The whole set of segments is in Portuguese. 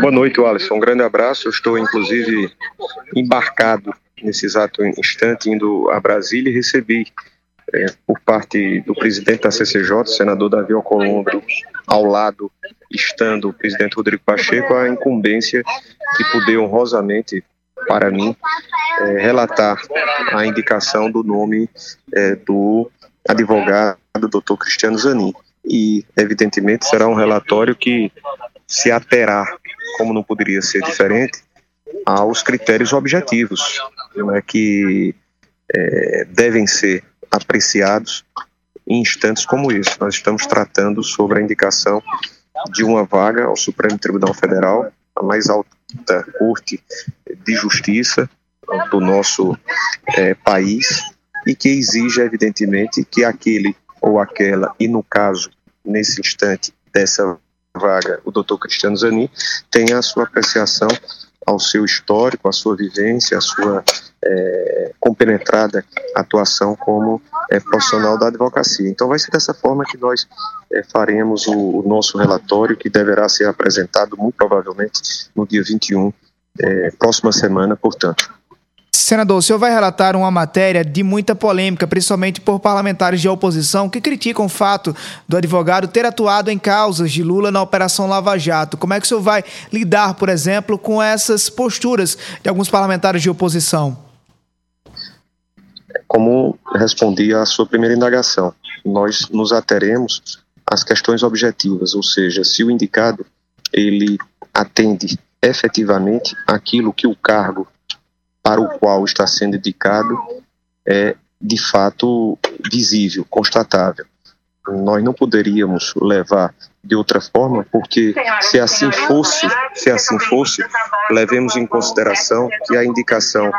Boa noite, Alisson. Um grande abraço. Eu estou, inclusive, embarcado nesse exato instante, indo a Brasília e recebi, é, por parte do presidente da CCJ, senador Davi Alcolumbre, ao lado, estando o presidente Rodrigo Pacheco, a incumbência de poder honrosamente, para mim, é, relatar a indicação do nome é, do advogado doutor Cristiano Zanin. E, evidentemente, será um relatório que se aterá, como não poderia ser diferente, aos critérios objetivos né, que é, devem ser apreciados em instantes como esse. Nós estamos tratando sobre a indicação de uma vaga ao Supremo Tribunal Federal, a mais alta corte de justiça do nosso é, país e que exige, evidentemente, que aquele ou aquela, e no caso, nesse instante dessa vaga, o doutor Cristiano Zanin, tenha a sua apreciação ao seu histórico, à sua vivência, à sua é, compenetrada atuação como é, profissional da advocacia. Então, vai ser dessa forma que nós é, faremos o, o, nosso relatório, que deverá ser apresentado, muito provavelmente, no dia 21, é, próxima semana, portanto. Senador, o senhor vai relatar uma matéria de muita polêmica, principalmente por parlamentares de oposição que criticam o fato do advogado ter atuado em causas de Lula na Operação Lava Jato. Como é que o senhor vai lidar, por exemplo, com essas posturas de alguns parlamentares de oposição? Como respondi à sua primeira indagação, nós nos ateremos às questões objetivas, ou seja, se o indicado ele atende efetivamente aquilo que o cargo para o qual está sendo indicado é de fato visível, constatável. Nós não poderíamos levar de outra forma, porque se assim fosse, se assim fosse, levemos em consideração que a indicação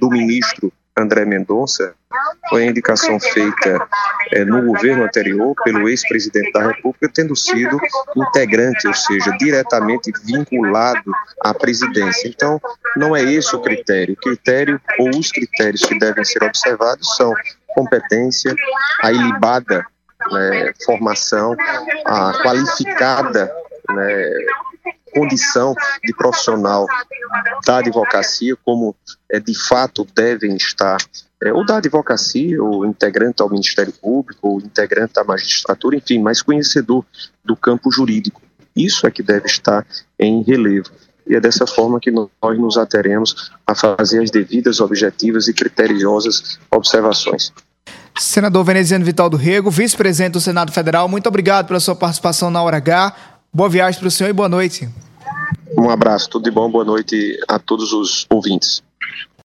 do ministro André Mendonça foi a indicação feita é, no governo anterior pelo ex-presidente da República, tendo sido integrante, ou seja, diretamente vinculado à presidência. Então, não é esse o critério. O critério ou os critérios que devem ser observados são competência, a ilibada né, formação, a qualificada né, condição de profissional da advocacia, como é, de fato devem estar, é, ou da advocacia, ou integrante ao Ministério Público, ou integrante da magistratura, enfim, mais conhecedor do campo jurídico. Isso é que deve estar em relevo. E é dessa forma que nós nos ateremos a fazer as devidas, objetivas e criteriosas observações. Senador Veneziano Vital do Rego, vice-presidente do Senado Federal, muito obrigado pela sua participação na Hora H. Boa viagem para o senhor e boa noite. Um abraço, tudo de bom, boa noite a todos os ouvintes.